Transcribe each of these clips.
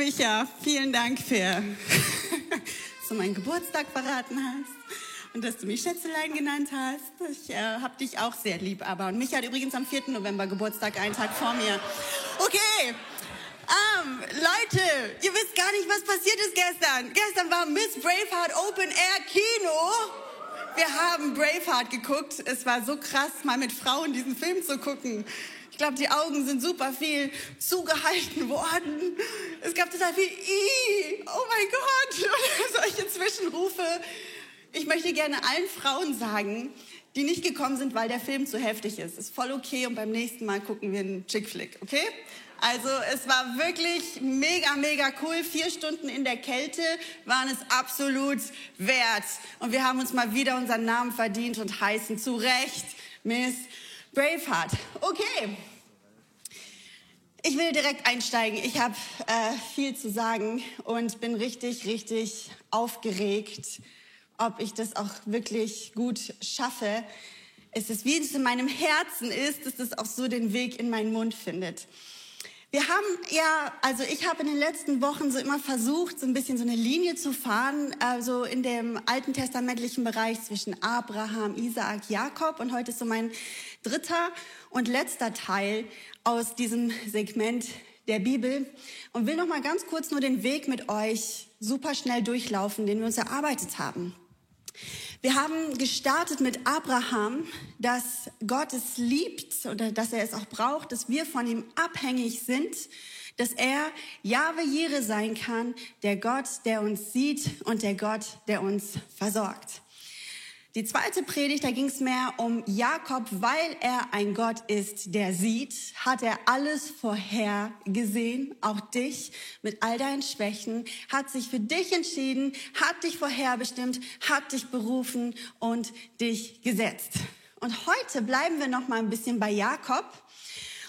Micha, vielen Dank für, dass du meinen Geburtstag verraten hast und dass du mich Schätzelein genannt hast. Ich äh, hab dich auch sehr lieb, aber. Und Micha hat übrigens am 4. November Geburtstag, einen Tag vor mir. Okay. Um, Leute, ihr wisst gar nicht, was passiert ist gestern. Gestern war Miss Braveheart Open Air Kino. Wir haben Braveheart geguckt. Es war so krass, mal mit Frauen diesen Film zu gucken glaube, die Augen sind super viel zugehalten worden. Es gab total viel I, oh mein Gott, oder solche Zwischenrufe. Ich möchte gerne allen Frauen sagen, die nicht gekommen sind, weil der Film zu heftig ist. Ist voll okay und beim nächsten Mal gucken wir einen Chick-Flick, okay? Also es war wirklich mega, mega cool. Vier Stunden in der Kälte waren es absolut wert. Und wir haben uns mal wieder unseren Namen verdient und heißen zu Recht Miss Braveheart. Okay, ich will direkt einsteigen. Ich habe äh, viel zu sagen und bin richtig, richtig aufgeregt, ob ich das auch wirklich gut schaffe. Es ist, wie es in meinem Herzen ist, dass es auch so den Weg in meinen Mund findet. Wir haben ja, also ich habe in den letzten Wochen so immer versucht, so ein bisschen so eine Linie zu fahren, also in dem alten testamentlichen Bereich zwischen Abraham, Isaak, Jakob und heute ist so mein dritter und letzter Teil aus diesem Segment der Bibel und will noch mal ganz kurz nur den Weg mit euch super schnell durchlaufen, den wir uns erarbeitet haben. Wir haben gestartet mit Abraham, dass Gott es liebt oder dass er es auch braucht, dass wir von ihm abhängig sind, dass er Jahwe Jire sein kann, der Gott, der uns sieht und der Gott, der uns versorgt. Die zweite Predigt, da ging es mehr um Jakob, weil er ein Gott ist, der sieht, hat er alles vorher gesehen, auch dich mit all deinen Schwächen, hat sich für dich entschieden, hat dich vorherbestimmt, hat dich berufen und dich gesetzt. Und heute bleiben wir noch mal ein bisschen bei Jakob.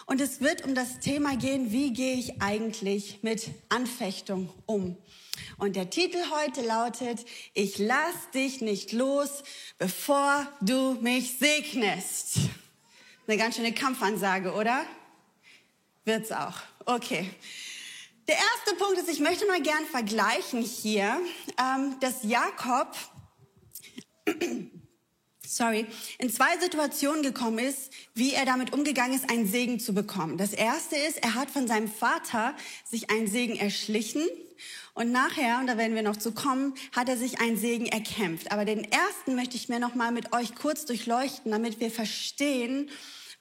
Und es wird um das Thema gehen, wie gehe ich eigentlich mit Anfechtung um? Und der Titel heute lautet, ich lass dich nicht los, bevor du mich segnest. Eine ganz schöne Kampfansage, oder? Wird's auch. Okay. Der erste Punkt ist, ich möchte mal gern vergleichen hier, ähm, dass Jakob, sorry, in zwei Situationen gekommen ist, wie er damit umgegangen ist, einen Segen zu bekommen. Das erste ist, er hat von seinem Vater sich einen Segen erschlichen und nachher, und da werden wir noch zu kommen, hat er sich einen Segen erkämpft. Aber den ersten möchte ich mir noch mal mit euch kurz durchleuchten, damit wir verstehen,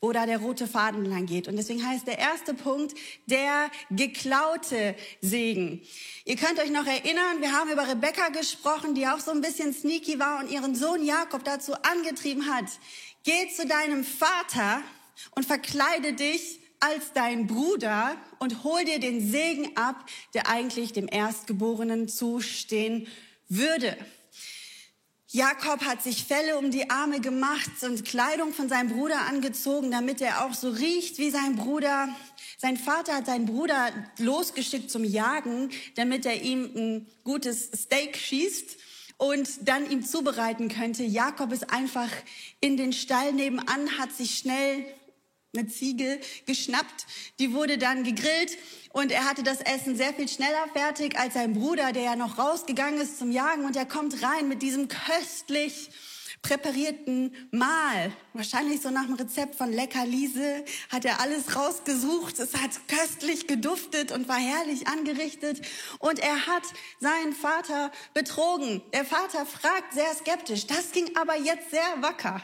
wo da der rote Faden lang geht. Und deswegen heißt der erste Punkt der geklaute Segen. Ihr könnt euch noch erinnern, wir haben über Rebecca gesprochen, die auch so ein bisschen sneaky war und ihren Sohn Jakob dazu angetrieben hat, geh zu deinem Vater und verkleide dich als dein Bruder und hol dir den Segen ab, der eigentlich dem Erstgeborenen zustehen würde. Jakob hat sich Felle um die Arme gemacht und Kleidung von seinem Bruder angezogen, damit er auch so riecht wie sein Bruder. Sein Vater hat seinen Bruder losgeschickt zum Jagen, damit er ihm ein gutes Steak schießt und dann ihm zubereiten könnte. Jakob ist einfach in den Stall nebenan, hat sich schnell eine Ziege geschnappt. Die wurde dann gegrillt und er hatte das Essen sehr viel schneller fertig als sein Bruder, der ja noch rausgegangen ist zum Jagen und er kommt rein mit diesem köstlich präparierten Mahl. Wahrscheinlich so nach dem Rezept von Lecker Liese hat er alles rausgesucht. Es hat köstlich geduftet und war herrlich angerichtet. Und er hat seinen Vater betrogen. Der Vater fragt sehr skeptisch. Das ging aber jetzt sehr wacker.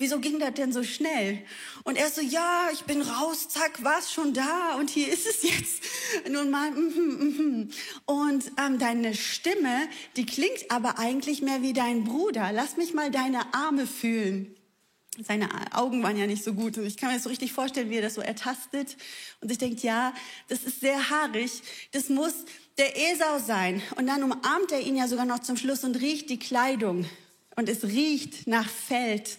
Wieso ging das denn so schnell? Und er so, ja, ich bin raus, zack, war's schon da und hier ist es jetzt. Nun mal, mm, mm, mm. und ähm, deine Stimme, die klingt aber eigentlich mehr wie dein Bruder. Lass mich mal deine Arme fühlen. Seine Augen waren ja nicht so gut. Ich kann mir das so richtig vorstellen, wie er das so ertastet. Und ich denke, ja, das ist sehr haarig. Das muss der Esau sein. Und dann umarmt er ihn ja sogar noch zum Schluss und riecht die Kleidung. Und es riecht nach Feld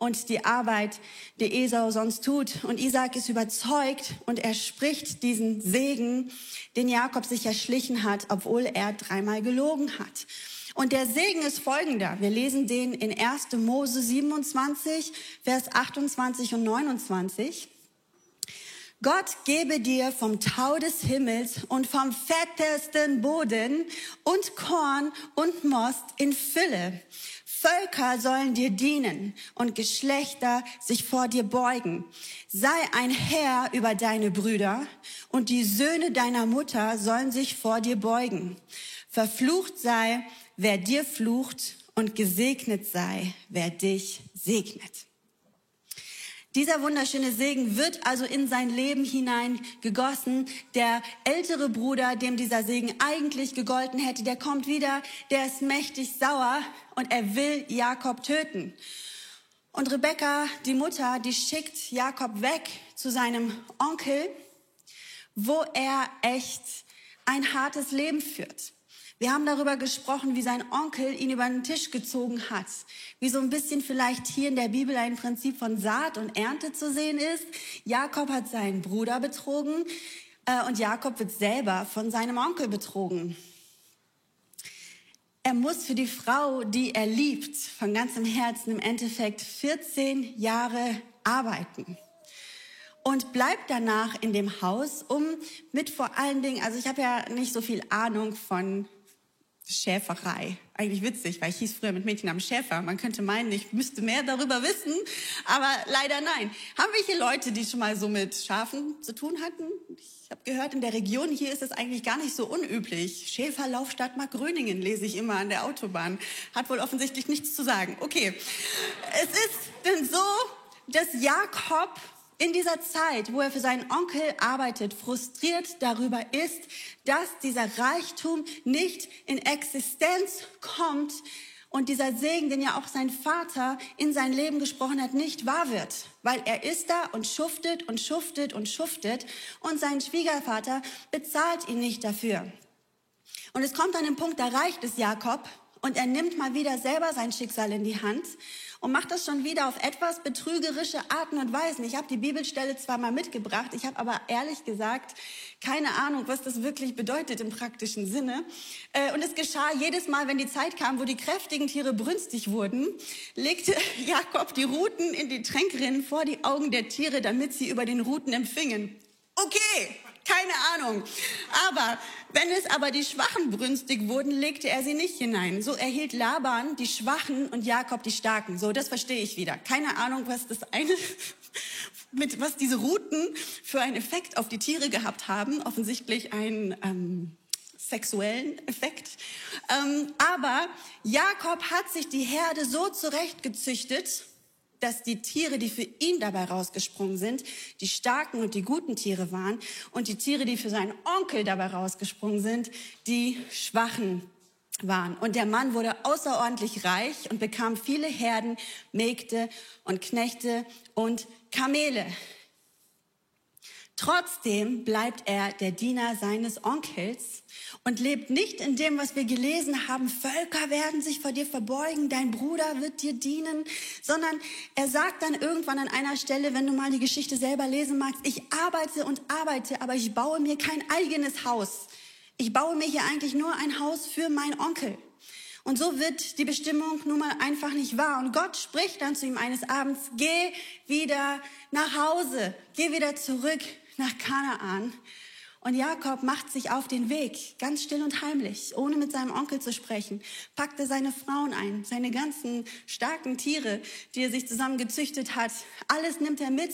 und die Arbeit, die Esau sonst tut. Und Isaac ist überzeugt und er spricht diesen Segen, den Jakob sich erschlichen hat, obwohl er dreimal gelogen hat. Und der Segen ist folgender. Wir lesen den in 1. Mose 27, Vers 28 und 29. Gott gebe dir vom Tau des Himmels und vom fettesten Boden und Korn und Most in Fülle. Völker sollen dir dienen und Geschlechter sich vor dir beugen. Sei ein Herr über deine Brüder und die Söhne deiner Mutter sollen sich vor dir beugen. Verflucht sei, wer dir flucht und gesegnet sei, wer dich segnet. Dieser wunderschöne Segen wird also in sein Leben hinein gegossen. Der ältere Bruder, dem dieser Segen eigentlich gegolten hätte, der kommt wieder, der ist mächtig sauer und er will Jakob töten. Und Rebekka, die Mutter, die schickt Jakob weg zu seinem Onkel, wo er echt ein hartes Leben führt. Wir haben darüber gesprochen, wie sein Onkel ihn über den Tisch gezogen hat. Wie so ein bisschen vielleicht hier in der Bibel ein Prinzip von Saat und Ernte zu sehen ist. Jakob hat seinen Bruder betrogen äh, und Jakob wird selber von seinem Onkel betrogen. Er muss für die Frau, die er liebt, von ganzem Herzen im Endeffekt 14 Jahre arbeiten und bleibt danach in dem Haus, um mit vor allen Dingen, also ich habe ja nicht so viel Ahnung von Schäferei. Eigentlich witzig, weil ich hieß früher mit Mädchen am Schäfer. Man könnte meinen, ich müsste mehr darüber wissen, aber leider nein. Haben wir hier Leute, die schon mal so mit Schafen zu tun hatten? Ich habe gehört, in der Region hier ist es eigentlich gar nicht so unüblich. Schäferlaufstadt Markgröningen lese ich immer an der Autobahn. Hat wohl offensichtlich nichts zu sagen. Okay. Es ist denn so, dass Jakob in dieser Zeit, wo er für seinen Onkel arbeitet, frustriert darüber ist, dass dieser Reichtum nicht in Existenz kommt und dieser Segen, den ja auch sein Vater in sein Leben gesprochen hat, nicht wahr wird. Weil er ist da und schuftet und schuftet und schuftet und sein Schwiegervater bezahlt ihn nicht dafür. Und es kommt an den Punkt, da reicht es Jakob und er nimmt mal wieder selber sein Schicksal in die Hand und macht das schon wieder auf etwas betrügerische Arten und Weisen. Ich habe die Bibelstelle zwar mal mitgebracht, ich habe aber ehrlich gesagt keine Ahnung, was das wirklich bedeutet im praktischen Sinne. Äh, und es geschah jedes Mal, wenn die Zeit kam, wo die kräftigen Tiere brünstig wurden, legte Jakob die Ruten in die Tränkrinnen vor die Augen der Tiere, damit sie über den Ruten empfingen. Okay, keine Ahnung. Aber wenn es aber die Schwachen brünstig wurden, legte er sie nicht hinein. So erhielt Laban die Schwachen und Jakob die Starken. So, das verstehe ich wieder. Keine Ahnung, was das eine, mit was diese Routen für einen Effekt auf die Tiere gehabt haben. Offensichtlich einen ähm, sexuellen Effekt. Ähm, aber Jakob hat sich die Herde so zurechtgezüchtet, dass die Tiere, die für ihn dabei rausgesprungen sind, die starken und die guten Tiere waren und die Tiere, die für seinen Onkel dabei rausgesprungen sind, die schwachen waren. Und der Mann wurde außerordentlich reich und bekam viele Herden, Mägde und Knechte und Kamele. Trotzdem bleibt er der Diener seines Onkels und lebt nicht in dem, was wir gelesen haben, Völker werden sich vor dir verbeugen, dein Bruder wird dir dienen, sondern er sagt dann irgendwann an einer Stelle, wenn du mal die Geschichte selber lesen magst, ich arbeite und arbeite, aber ich baue mir kein eigenes Haus. Ich baue mir hier eigentlich nur ein Haus für meinen Onkel. Und so wird die Bestimmung nun mal einfach nicht wahr. Und Gott spricht dann zu ihm eines Abends, geh wieder nach Hause, geh wieder zurück nach Kanaan. Und Jakob macht sich auf den Weg, ganz still und heimlich, ohne mit seinem Onkel zu sprechen, packte seine Frauen ein, seine ganzen starken Tiere, die er sich zusammen gezüchtet hat. Alles nimmt er mit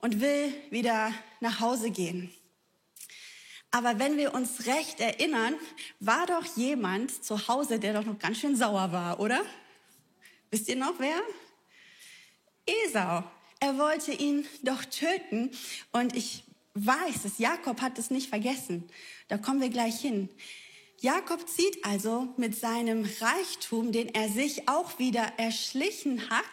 und will wieder nach Hause gehen. Aber wenn wir uns recht erinnern, war doch jemand zu Hause, der doch noch ganz schön sauer war, oder? Wisst ihr noch wer? Esau. Er wollte ihn doch töten. Und ich weiß es, Jakob hat es nicht vergessen. Da kommen wir gleich hin. Jakob zieht also mit seinem Reichtum, den er sich auch wieder erschlichen hat,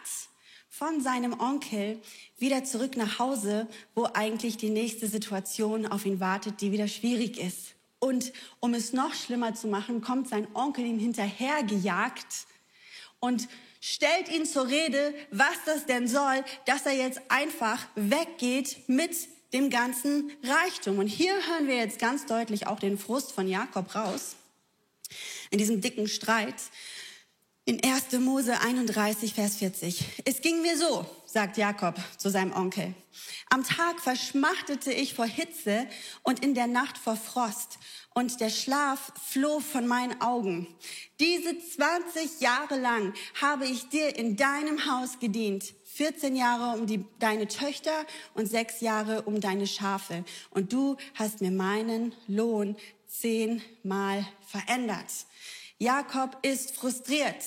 von seinem Onkel wieder zurück nach Hause, wo eigentlich die nächste Situation auf ihn wartet, die wieder schwierig ist. Und um es noch schlimmer zu machen, kommt sein Onkel ihm hinterhergejagt und stellt ihn zur Rede, was das denn soll, dass er jetzt einfach weggeht mit dem ganzen Reichtum. Und hier hören wir jetzt ganz deutlich auch den Frust von Jakob raus, in diesem dicken Streit. In 1. Mose 31, Vers 40. Es ging mir so, sagt Jakob zu seinem Onkel. Am Tag verschmachtete ich vor Hitze und in der Nacht vor Frost und der Schlaf floh von meinen Augen. Diese 20 Jahre lang habe ich dir in deinem Haus gedient. 14 Jahre um die, deine Töchter und sechs Jahre um deine Schafe. Und du hast mir meinen Lohn zehnmal verändert. Jakob ist frustriert.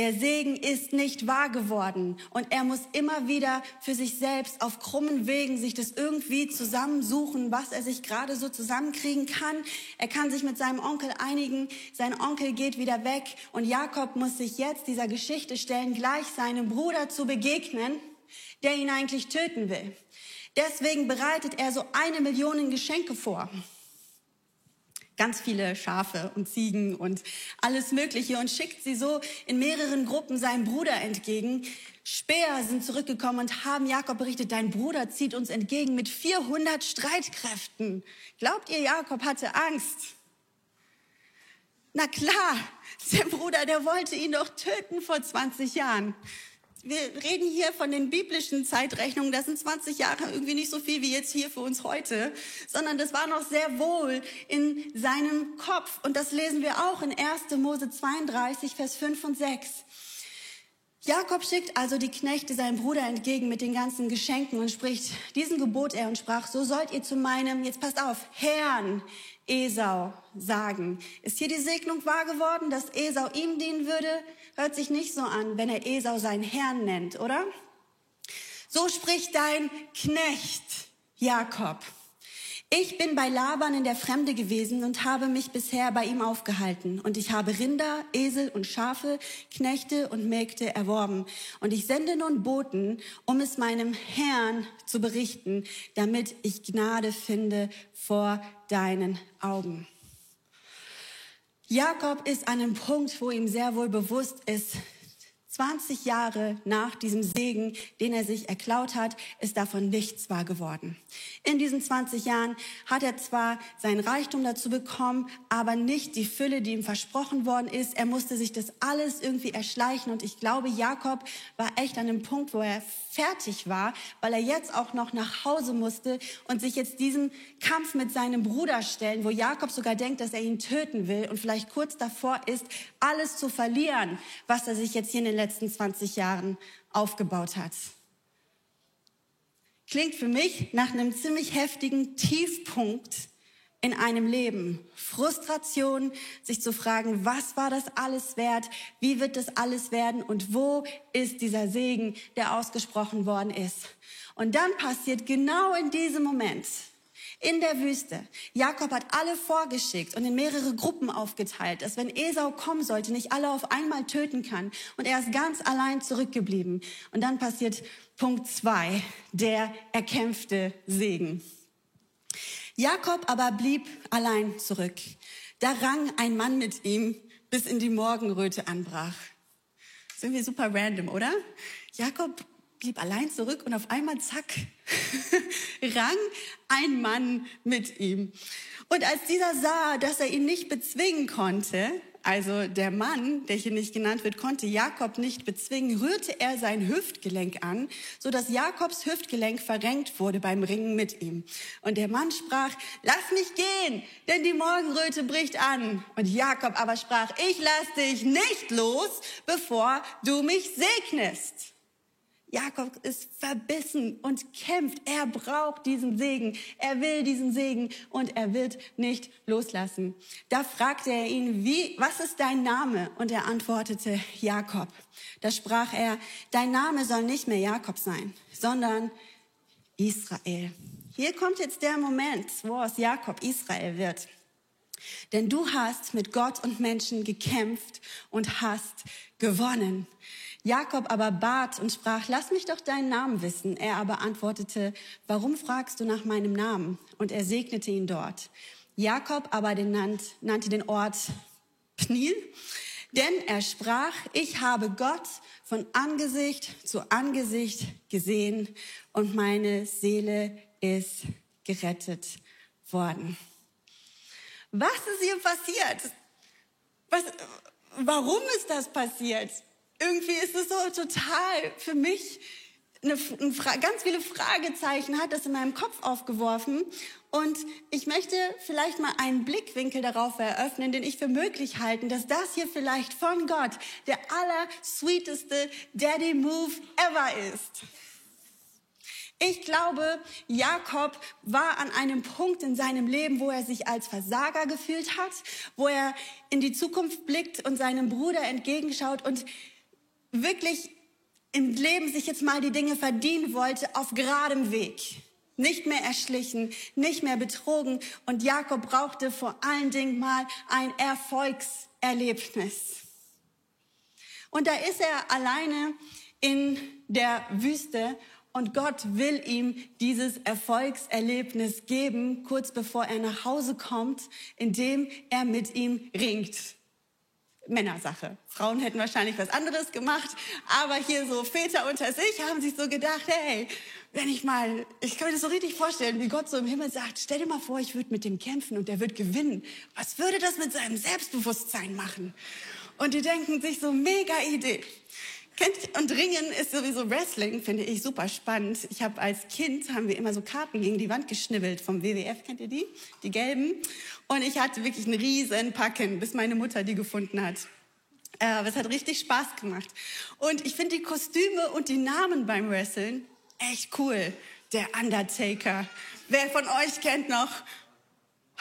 Der Segen ist nicht wahr geworden und er muss immer wieder für sich selbst auf krummen Wegen sich das irgendwie zusammensuchen, was er sich gerade so zusammenkriegen kann. Er kann sich mit seinem Onkel einigen, sein Onkel geht wieder weg und Jakob muss sich jetzt dieser Geschichte stellen, gleich seinem Bruder zu begegnen, der ihn eigentlich töten will. Deswegen bereitet er so eine Million Geschenke vor ganz viele Schafe und Ziegen und alles Mögliche und schickt sie so in mehreren Gruppen seinem Bruder entgegen. Späher sind zurückgekommen und haben Jakob berichtet, dein Bruder zieht uns entgegen mit 400 Streitkräften. Glaubt ihr, Jakob hatte Angst? Na klar, der Bruder, der wollte ihn doch töten vor 20 Jahren wir reden hier von den biblischen Zeitrechnungen, das sind 20 Jahre irgendwie nicht so viel wie jetzt hier für uns heute, sondern das war noch sehr wohl in seinem Kopf. Und das lesen wir auch in 1. Mose 32, Vers 5 und 6. Jakob schickt also die Knechte seinem Bruder entgegen mit den ganzen Geschenken und spricht, diesen gebot er und sprach, so sollt ihr zu meinem, jetzt passt auf, Herrn Esau sagen. Ist hier die Segnung wahr geworden, dass Esau ihm dienen würde? Hört sich nicht so an, wenn er Esau seinen Herrn nennt, oder? So spricht dein Knecht Jakob. Ich bin bei Laban in der Fremde gewesen und habe mich bisher bei ihm aufgehalten. Und ich habe Rinder, Esel und Schafe, Knechte und Mägde erworben. Und ich sende nun Boten, um es meinem Herrn zu berichten, damit ich Gnade finde vor deinen Augen. Jakob ist an einem Punkt, wo ihm sehr wohl bewusst ist, 20 Jahre nach diesem Segen, den er sich erklaut hat, ist davon nichts wahr geworden. In diesen 20 Jahren hat er zwar seinen Reichtum dazu bekommen, aber nicht die Fülle, die ihm versprochen worden ist. Er musste sich das alles irgendwie erschleichen und ich glaube, Jakob war echt an einem Punkt, wo er fertig war, weil er jetzt auch noch nach Hause musste und sich jetzt diesem Kampf mit seinem Bruder stellen, wo Jakob sogar denkt, dass er ihn töten will und vielleicht kurz davor ist, alles zu verlieren, was er sich jetzt hier in den letzten 20 Jahren aufgebaut hat. Klingt für mich nach einem ziemlich heftigen Tiefpunkt in einem Leben. Frustration, sich zu fragen, was war das alles wert? Wie wird das alles werden? Und wo ist dieser Segen, der ausgesprochen worden ist? Und dann passiert genau in diesem Moment, in der Wüste. Jakob hat alle vorgeschickt und in mehrere Gruppen aufgeteilt, dass wenn Esau kommen sollte, nicht alle auf einmal töten kann. Und er ist ganz allein zurückgeblieben. Und dann passiert Punkt zwei, der erkämpfte Segen. Jakob aber blieb allein zurück. Da rang ein Mann mit ihm, bis in die Morgenröte anbrach. Sind wir super random, oder? Jakob blieb allein zurück und auf einmal, zack, rang ein Mann mit ihm. Und als dieser sah, dass er ihn nicht bezwingen konnte, also der Mann, der hier nicht genannt wird, konnte Jakob nicht bezwingen, rührte er sein Hüftgelenk an, so dass Jakobs Hüftgelenk verrenkt wurde beim Ringen mit ihm. Und der Mann sprach, lass mich gehen, denn die Morgenröte bricht an. Und Jakob aber sprach, ich lass dich nicht los, bevor du mich segnest. Jakob ist verbissen und kämpft. Er braucht diesen Segen. Er will diesen Segen und er wird nicht loslassen. Da fragte er ihn, wie, was ist dein Name? Und er antwortete, Jakob. Da sprach er, dein Name soll nicht mehr Jakob sein, sondern Israel. Hier kommt jetzt der Moment, wo aus Jakob Israel wird. Denn du hast mit Gott und Menschen gekämpft und hast gewonnen. Jakob aber bat und sprach, lass mich doch deinen Namen wissen. Er aber antwortete, warum fragst du nach meinem Namen? Und er segnete ihn dort. Jakob aber den nannt, nannte den Ort Pnil, denn er sprach, ich habe Gott von Angesicht zu Angesicht gesehen und meine Seele ist gerettet worden. Was ist hier passiert? Was, warum ist das passiert? Irgendwie ist es so total für mich eine, eine ganz viele Fragezeichen hat das in meinem Kopf aufgeworfen. Und ich möchte vielleicht mal einen Blickwinkel darauf eröffnen, den ich für möglich halte, dass das hier vielleicht von Gott der aller sweeteste Daddy Move ever ist. Ich glaube, Jakob war an einem Punkt in seinem Leben, wo er sich als Versager gefühlt hat, wo er in die Zukunft blickt und seinem Bruder entgegenschaut und wirklich im Leben sich jetzt mal die Dinge verdienen wollte, auf geradem Weg. Nicht mehr erschlichen, nicht mehr betrogen. Und Jakob brauchte vor allen Dingen mal ein Erfolgserlebnis. Und da ist er alleine in der Wüste und Gott will ihm dieses Erfolgserlebnis geben, kurz bevor er nach Hause kommt, indem er mit ihm ringt. Männersache. Frauen hätten wahrscheinlich was anderes gemacht, aber hier so Väter unter sich haben sich so gedacht, hey, wenn ich mal, ich kann mir das so richtig vorstellen, wie Gott so im Himmel sagt, stell dir mal vor, ich würde mit dem kämpfen und der wird gewinnen. Was würde das mit seinem Selbstbewusstsein machen? Und die denken sich so, mega Idee. Und Ringen ist sowieso Wrestling, finde ich super spannend. Ich habe als Kind, haben wir immer so Karten gegen die Wand geschnibbelt vom WWF, kennt ihr die? Die gelben. Und ich hatte wirklich einen riesen Packen, bis meine Mutter die gefunden hat. Äh, aber es hat richtig Spaß gemacht. Und ich finde die Kostüme und die Namen beim Wrestlen echt cool. Der Undertaker. Wer von euch kennt noch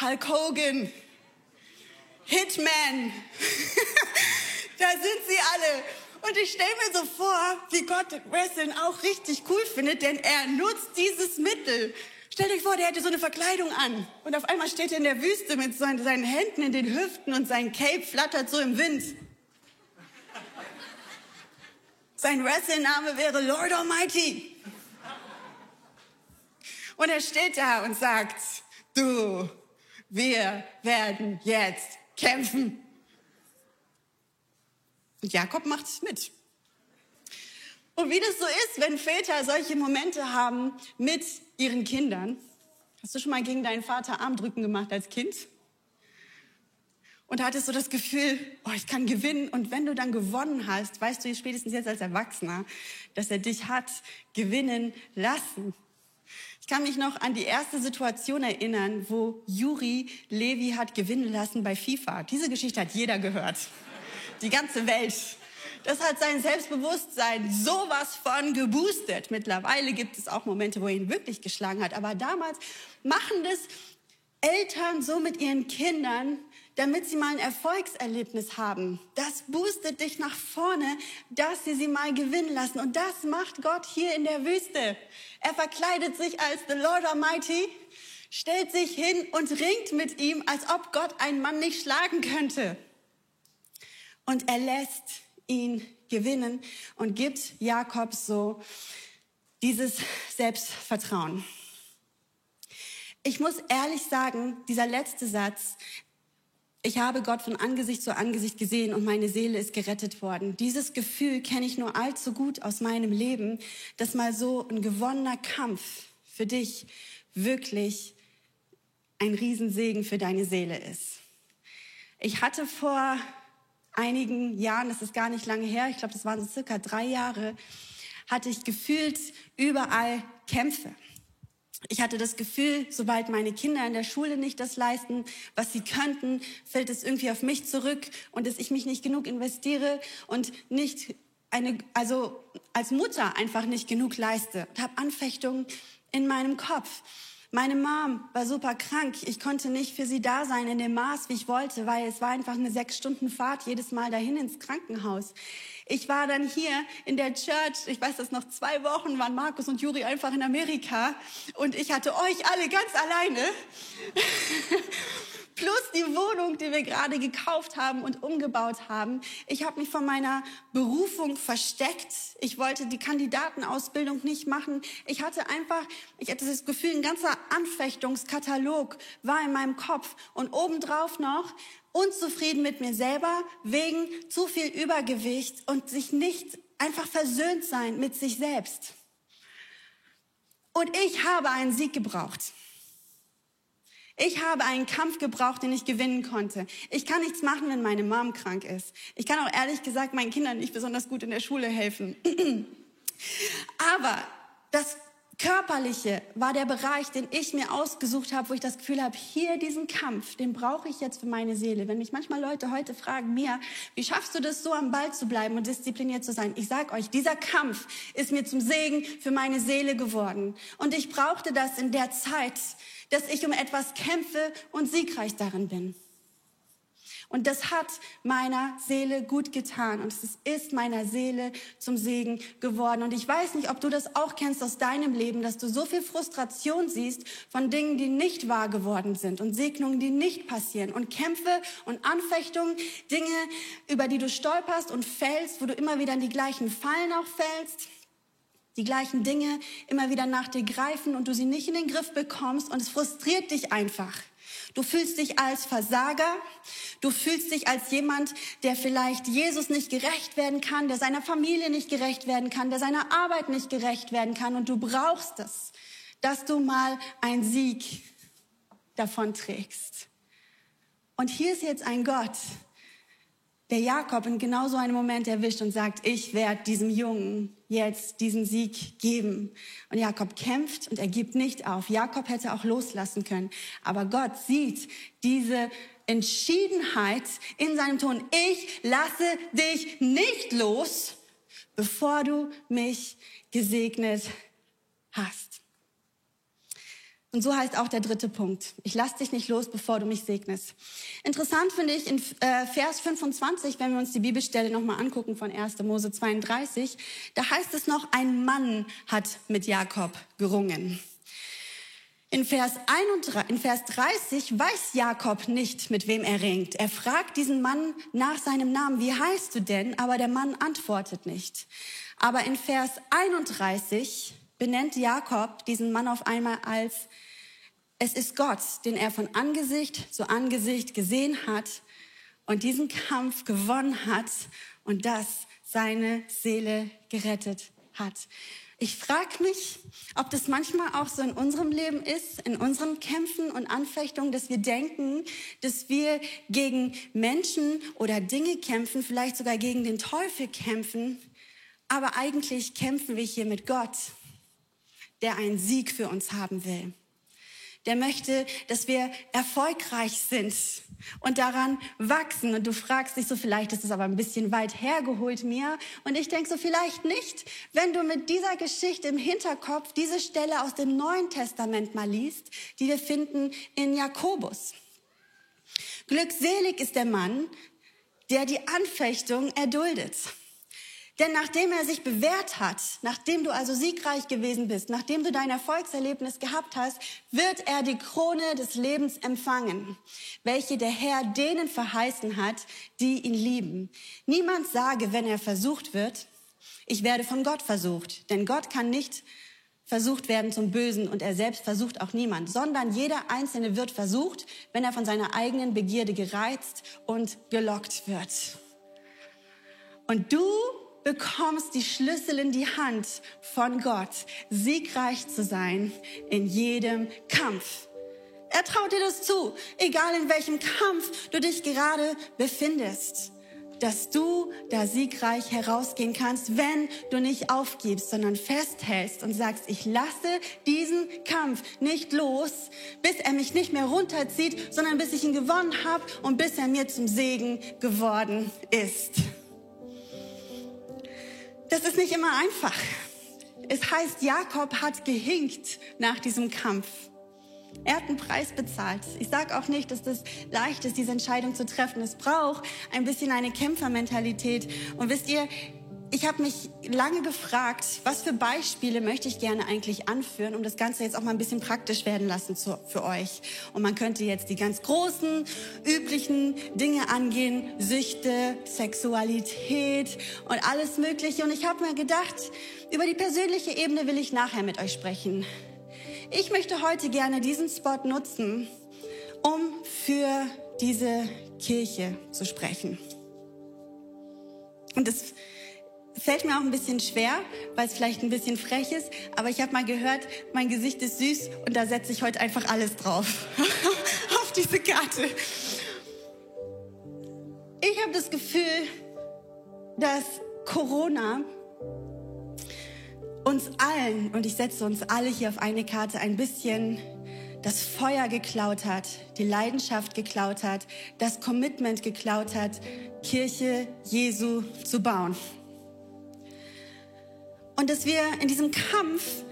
Hulk Hogan? Hitman. da sind sie alle. Und ich stelle mir so vor, wie Gott Wrestling auch richtig cool findet, denn er nutzt dieses Mittel. Stell dir vor, der hätte so eine Verkleidung an. Und auf einmal steht er in der Wüste mit seinen Händen in den Hüften und sein Cape flattert so im Wind. Sein Wrestling-Name wäre Lord Almighty. Und er steht da und sagt, du, wir werden jetzt kämpfen. Jakob macht mit. Und wie das so ist, wenn Väter solche Momente haben mit ihren Kindern. Hast du schon mal gegen deinen Vater Armdrücken gemacht als Kind? Und hattest du das Gefühl, oh, ich kann gewinnen. Und wenn du dann gewonnen hast, weißt du spätestens jetzt als Erwachsener, dass er dich hat gewinnen lassen. Ich kann mich noch an die erste Situation erinnern, wo Juri Levi hat gewinnen lassen bei FIFA. Diese Geschichte hat jeder gehört die ganze Welt. Das hat sein Selbstbewusstsein sowas von geboostet. Mittlerweile gibt es auch Momente, wo er ihn wirklich geschlagen hat. Aber damals machen das Eltern so mit ihren Kindern, damit sie mal ein Erfolgserlebnis haben. Das boostet dich nach vorne, dass sie sie mal gewinnen lassen. Und das macht Gott hier in der Wüste. Er verkleidet sich als the Lord Almighty, stellt sich hin und ringt mit ihm, als ob Gott einen Mann nicht schlagen könnte und er lässt ihn gewinnen und gibt Jakob so dieses Selbstvertrauen. Ich muss ehrlich sagen, dieser letzte Satz, ich habe Gott von Angesicht zu Angesicht gesehen und meine Seele ist gerettet worden. Dieses Gefühl kenne ich nur allzu gut aus meinem Leben, dass mal so ein gewonnener Kampf für dich wirklich ein Riesensegen für deine Seele ist. Ich hatte vor einigen Jahren, das ist gar nicht lange her, ich glaube, das waren so circa drei Jahre, hatte ich gefühlt überall Kämpfe. Ich hatte das Gefühl, sobald meine Kinder in der Schule nicht das leisten, was sie könnten, fällt es irgendwie auf mich zurück und dass ich mich nicht genug investiere und nicht eine, also als Mutter einfach nicht genug leiste und habe Anfechtungen in meinem Kopf. Meine Mom war super krank. Ich konnte nicht für sie da sein in dem Maß, wie ich wollte, weil es war einfach eine sechs Stunden Fahrt jedes Mal dahin ins Krankenhaus. Ich war dann hier in der Church. Ich weiß, dass noch zwei Wochen waren Markus und Juri einfach in Amerika und ich hatte euch alle ganz alleine. plus die Wohnung, die wir gerade gekauft haben und umgebaut haben. Ich habe mich von meiner Berufung versteckt. Ich wollte die Kandidatenausbildung nicht machen. Ich hatte einfach, ich hatte das Gefühl, ein ganzer Anfechtungskatalog war in meinem Kopf und obendrauf noch unzufrieden mit mir selber wegen zu viel Übergewicht und sich nicht einfach versöhnt sein mit sich selbst. Und ich habe einen Sieg gebraucht. Ich habe einen Kampf gebraucht, den ich gewinnen konnte. Ich kann nichts machen, wenn meine Mom krank ist. Ich kann auch ehrlich gesagt meinen Kindern nicht besonders gut in der Schule helfen. Aber das Körperliche war der Bereich, den ich mir ausgesucht habe, wo ich das Gefühl habe, hier diesen Kampf, den brauche ich jetzt für meine Seele. Wenn mich manchmal Leute heute fragen, Mia, wie schaffst du das so am Ball zu bleiben und diszipliniert zu sein? Ich sag euch, dieser Kampf ist mir zum Segen für meine Seele geworden. Und ich brauchte das in der Zeit, dass ich um etwas kämpfe und siegreich darin bin. Und das hat meiner Seele gut getan und es ist meiner Seele zum Segen geworden. Und ich weiß nicht, ob du das auch kennst aus deinem Leben, dass du so viel Frustration siehst von Dingen, die nicht wahr geworden sind und Segnungen, die nicht passieren und Kämpfe und Anfechtungen, Dinge, über die du stolperst und fällst, wo du immer wieder in die gleichen Fallen auch fällst die gleichen Dinge immer wieder nach dir greifen und du sie nicht in den Griff bekommst und es frustriert dich einfach. Du fühlst dich als Versager, du fühlst dich als jemand, der vielleicht Jesus nicht gerecht werden kann, der seiner Familie nicht gerecht werden kann, der seiner Arbeit nicht gerecht werden kann und du brauchst es, dass du mal einen Sieg davon trägst. Und hier ist jetzt ein Gott, der Jakob in genau so einem Moment erwischt und sagt, ich werde diesem Jungen jetzt diesen Sieg geben. Und Jakob kämpft und er gibt nicht auf. Jakob hätte auch loslassen können. Aber Gott sieht diese Entschiedenheit in seinem Ton. Ich lasse dich nicht los, bevor du mich gesegnet hast. Und so heißt auch der dritte Punkt. Ich lass dich nicht los, bevor du mich segnest. Interessant finde ich in äh, Vers 25, wenn wir uns die Bibelstelle nochmal angucken von 1. Mose 32, da heißt es noch, ein Mann hat mit Jakob gerungen. In Vers, 31, in Vers 30 weiß Jakob nicht, mit wem er ringt. Er fragt diesen Mann nach seinem Namen, wie heißt du denn? Aber der Mann antwortet nicht. Aber in Vers 31 benennt Jakob diesen Mann auf einmal als, es ist Gott, den er von Angesicht zu Angesicht gesehen hat und diesen Kampf gewonnen hat und das seine Seele gerettet hat. Ich frage mich, ob das manchmal auch so in unserem Leben ist, in unseren Kämpfen und Anfechtungen, dass wir denken, dass wir gegen Menschen oder Dinge kämpfen, vielleicht sogar gegen den Teufel kämpfen, aber eigentlich kämpfen wir hier mit Gott der einen Sieg für uns haben will. Der möchte, dass wir erfolgreich sind und daran wachsen. Und du fragst dich so, vielleicht ist es aber ein bisschen weit hergeholt mir. Und ich denke so, vielleicht nicht, wenn du mit dieser Geschichte im Hinterkopf diese Stelle aus dem Neuen Testament mal liest, die wir finden in Jakobus. Glückselig ist der Mann, der die Anfechtung erduldet. Denn nachdem er sich bewährt hat, nachdem du also siegreich gewesen bist, nachdem du dein Erfolgserlebnis gehabt hast, wird er die Krone des Lebens empfangen, welche der Herr denen verheißen hat, die ihn lieben. Niemand sage, wenn er versucht wird, ich werde von Gott versucht. Denn Gott kann nicht versucht werden zum Bösen und er selbst versucht auch niemand, sondern jeder Einzelne wird versucht, wenn er von seiner eigenen Begierde gereizt und gelockt wird. Und du bekommst die Schlüssel in die Hand von Gott, siegreich zu sein in jedem Kampf. Er traut dir das zu, egal in welchem Kampf du dich gerade befindest, dass du da siegreich herausgehen kannst, wenn du nicht aufgibst, sondern festhältst und sagst, ich lasse diesen Kampf nicht los, bis er mich nicht mehr runterzieht, sondern bis ich ihn gewonnen habe und bis er mir zum Segen geworden ist. Das ist nicht immer einfach. Es heißt, Jakob hat gehinkt nach diesem Kampf. Er hat einen Preis bezahlt. Ich sage auch nicht, dass das leicht ist, diese Entscheidung zu treffen. Es braucht ein bisschen eine Kämpfermentalität. Und wisst ihr, ich habe mich lange gefragt, was für Beispiele möchte ich gerne eigentlich anführen, um das Ganze jetzt auch mal ein bisschen praktisch werden lassen zu, für euch. Und man könnte jetzt die ganz großen, üblichen Dinge angehen, Süchte, Sexualität und alles Mögliche. Und ich habe mir gedacht, über die persönliche Ebene will ich nachher mit euch sprechen. Ich möchte heute gerne diesen Spot nutzen, um für diese Kirche zu sprechen. Und das Fällt mir auch ein bisschen schwer, weil es vielleicht ein bisschen frech ist, aber ich habe mal gehört, mein Gesicht ist süß und da setze ich heute einfach alles drauf. Auf diese Karte. Ich habe das Gefühl, dass Corona uns allen, und ich setze uns alle hier auf eine Karte, ein bisschen das Feuer geklaut hat, die Leidenschaft geklaut hat, das Commitment geklaut hat, Kirche Jesu zu bauen. Und dass wir in diesem Kampf,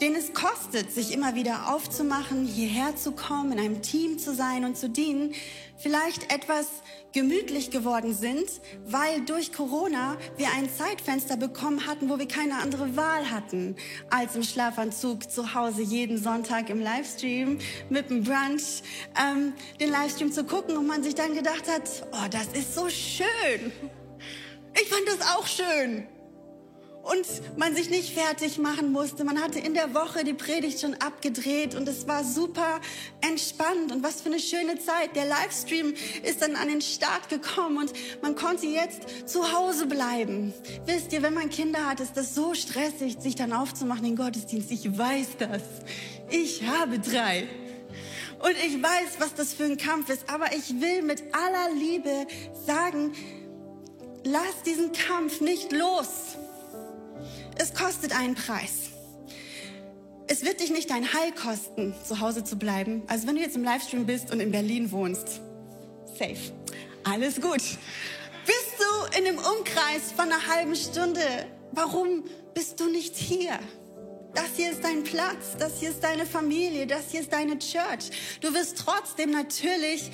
den es kostet, sich immer wieder aufzumachen, hierher zu kommen, in einem Team zu sein und zu dienen, vielleicht etwas gemütlich geworden sind, weil durch Corona wir ein Zeitfenster bekommen hatten, wo wir keine andere Wahl hatten, als im Schlafanzug zu Hause jeden Sonntag im Livestream mit dem Brunch ähm, den Livestream zu gucken und man sich dann gedacht hat, oh, das ist so schön. Ich fand das auch schön und man sich nicht fertig machen musste. Man hatte in der Woche die Predigt schon abgedreht und es war super entspannt und was für eine schöne Zeit. Der Livestream ist dann an den Start gekommen und man konnte jetzt zu Hause bleiben. Wisst ihr, wenn man Kinder hat, ist das so stressig, sich dann aufzumachen in den Gottesdienst. Ich weiß das. Ich habe drei. Und ich weiß, was das für ein Kampf ist. Aber ich will mit aller Liebe sagen, lass diesen Kampf nicht los. Es kostet einen Preis. Es wird dich nicht dein Heil kosten, zu Hause zu bleiben. Also wenn du jetzt im Livestream bist und in Berlin wohnst, safe. Alles gut. Bist du in dem Umkreis von einer halben Stunde? Warum bist du nicht hier? Das hier ist dein Platz, das hier ist deine Familie, das hier ist deine Church. Du wirst trotzdem natürlich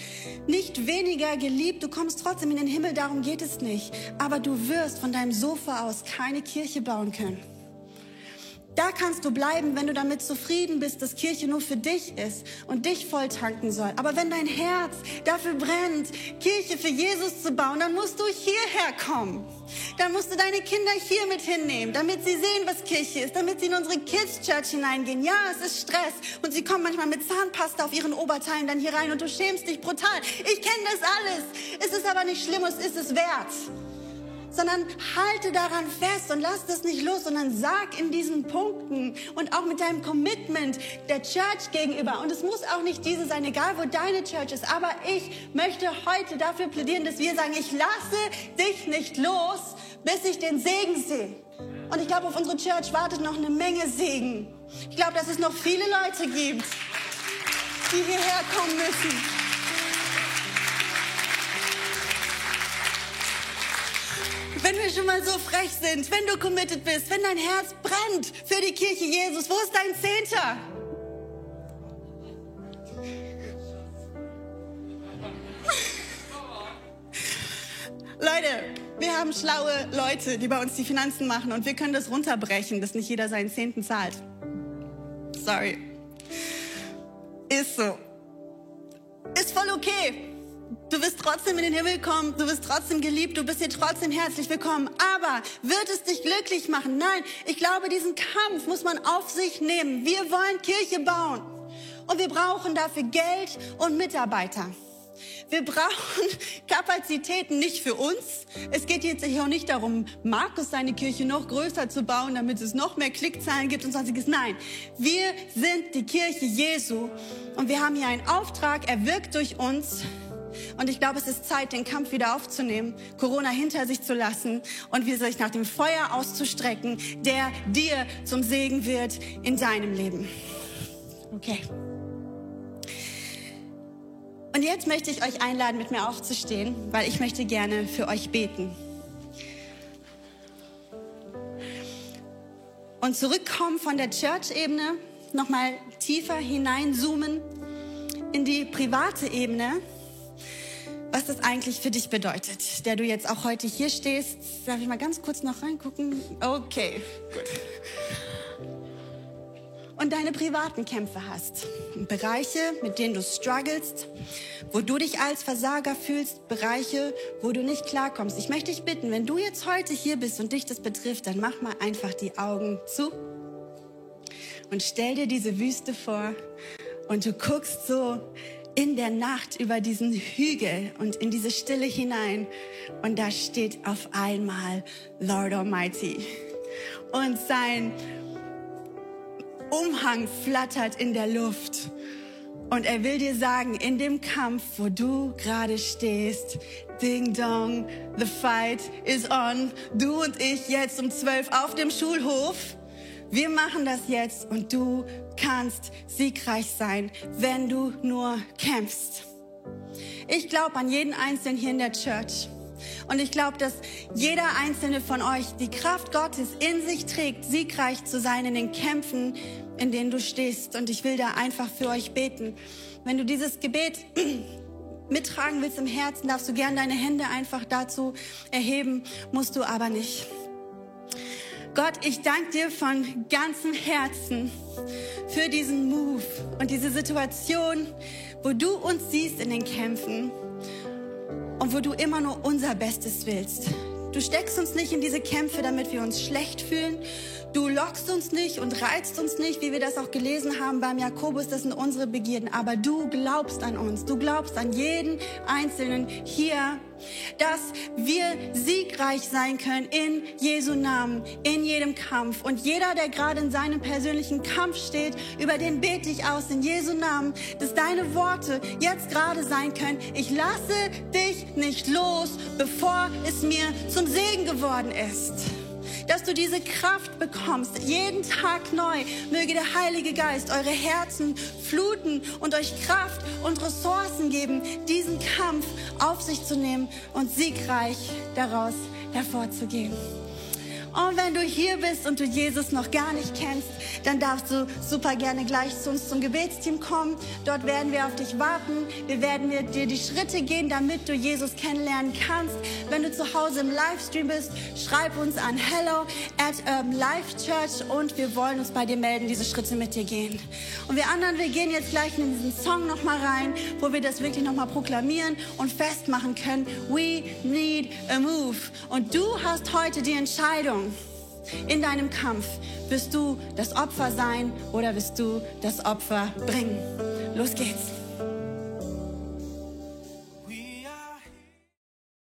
nicht weniger geliebt, du kommst trotzdem in den Himmel, darum geht es nicht. Aber du wirst von deinem Sofa aus keine Kirche bauen können. Da kannst du bleiben, wenn du damit zufrieden bist, dass Kirche nur für dich ist und dich voll tanken soll. Aber wenn dein Herz dafür brennt, Kirche für Jesus zu bauen, dann musst du hierher kommen. Dann musst du deine Kinder hier mit hinnehmen, damit sie sehen, was Kirche ist, damit sie in unsere Kids Church hineingehen. Ja, es ist Stress und sie kommen manchmal mit Zahnpasta auf ihren Oberteilen dann hier rein und du schämst dich brutal. Ich kenne das alles. Es ist aber nicht schlimm, es ist es wert sondern halte daran fest und lass das nicht los, sondern sag in diesen Punkten und auch mit deinem Commitment der Church gegenüber. Und es muss auch nicht diese sein, egal wo deine Church ist. Aber ich möchte heute dafür plädieren, dass wir sagen, ich lasse dich nicht los, bis ich den Segen sehe. Und ich glaube, auf unsere Church wartet noch eine Menge Segen. Ich glaube, dass es noch viele Leute gibt, die hierher kommen müssen. Wenn wir schon mal so frech sind, wenn du committed bist, wenn dein Herz brennt für die Kirche Jesus, wo ist dein Zehnter? Leute, wir haben schlaue Leute, die bei uns die Finanzen machen und wir können das runterbrechen, dass nicht jeder seinen Zehnten zahlt. Sorry. Ist so. Ist voll okay. Du wirst trotzdem in den Himmel kommen, du wirst trotzdem geliebt, du bist hier trotzdem herzlich willkommen. Aber wird es dich glücklich machen? Nein, ich glaube, diesen Kampf muss man auf sich nehmen. Wir wollen Kirche bauen und wir brauchen dafür Geld und Mitarbeiter. Wir brauchen Kapazitäten nicht für uns. Es geht jetzt hier auch nicht darum, Markus seine Kirche noch größer zu bauen, damit es noch mehr Klickzahlen gibt und sonstiges. Nein, wir sind die Kirche Jesu und wir haben hier einen Auftrag, er wirkt durch uns und ich glaube, es ist Zeit, den Kampf wieder aufzunehmen, Corona hinter sich zu lassen und wieder sich nach dem Feuer auszustrecken, der dir zum Segen wird in deinem Leben. Okay. Und jetzt möchte ich euch einladen, mit mir aufzustehen, weil ich möchte gerne für euch beten. Und zurückkommen von der Church-Ebene, nochmal tiefer hineinzoomen in die private Ebene das eigentlich für dich bedeutet, der du jetzt auch heute hier stehst. Darf ich mal ganz kurz noch reingucken? Okay, gut. Und deine privaten Kämpfe hast. Bereiche, mit denen du strugglest, wo du dich als Versager fühlst, Bereiche, wo du nicht klarkommst. Ich möchte dich bitten, wenn du jetzt heute hier bist und dich das betrifft, dann mach mal einfach die Augen zu und stell dir diese Wüste vor und du guckst so in der Nacht über diesen Hügel und in diese Stille hinein. Und da steht auf einmal Lord Almighty. Und sein Umhang flattert in der Luft. Und er will dir sagen, in dem Kampf, wo du gerade stehst, Ding Dong, the fight is on. Du und ich jetzt um zwölf auf dem Schulhof. Wir machen das jetzt und du kannst siegreich sein, wenn du nur kämpfst. Ich glaube an jeden Einzelnen hier in der Church. Und ich glaube, dass jeder einzelne von euch die Kraft Gottes in sich trägt, siegreich zu sein in den Kämpfen, in denen du stehst. Und ich will da einfach für euch beten. Wenn du dieses Gebet mittragen willst im Herzen, darfst du gern deine Hände einfach dazu erheben, musst du aber nicht. Gott, ich danke dir von ganzem Herzen für diesen Move und diese Situation, wo du uns siehst in den Kämpfen und wo du immer nur unser Bestes willst. Du steckst uns nicht in diese Kämpfe, damit wir uns schlecht fühlen. Du lockst uns nicht und reizt uns nicht, wie wir das auch gelesen haben beim Jakobus. Das sind unsere Begierden. Aber du glaubst an uns. Du glaubst an jeden Einzelnen hier dass wir siegreich sein können in Jesu Namen, in jedem Kampf. Und jeder, der gerade in seinem persönlichen Kampf steht, über den bete ich aus in Jesu Namen, dass deine Worte jetzt gerade sein können. Ich lasse dich nicht los, bevor es mir zum Segen geworden ist du diese Kraft bekommst, jeden Tag neu. Möge der Heilige Geist eure Herzen fluten und euch Kraft und Ressourcen geben, diesen Kampf auf sich zu nehmen und siegreich daraus hervorzugehen. Und wenn du hier bist und du Jesus noch gar nicht kennst, dann darfst du super gerne gleich zu uns zum Gebetsteam kommen. Dort werden wir auf dich warten. Wir werden dir die Schritte gehen, damit du Jesus kennenlernen kannst. Wenn du zu Hause im Livestream bist, schreib uns an hello at um, Life Church und wir wollen uns bei dir melden, diese Schritte mit dir gehen. Und wir anderen, wir gehen jetzt gleich in diesen Song nochmal rein, wo wir das wirklich nochmal proklamieren und festmachen können. We need a move. Und du hast heute die Entscheidung, in deinem Kampf. Wirst du das Opfer sein oder wirst du das Opfer bringen? Los geht's.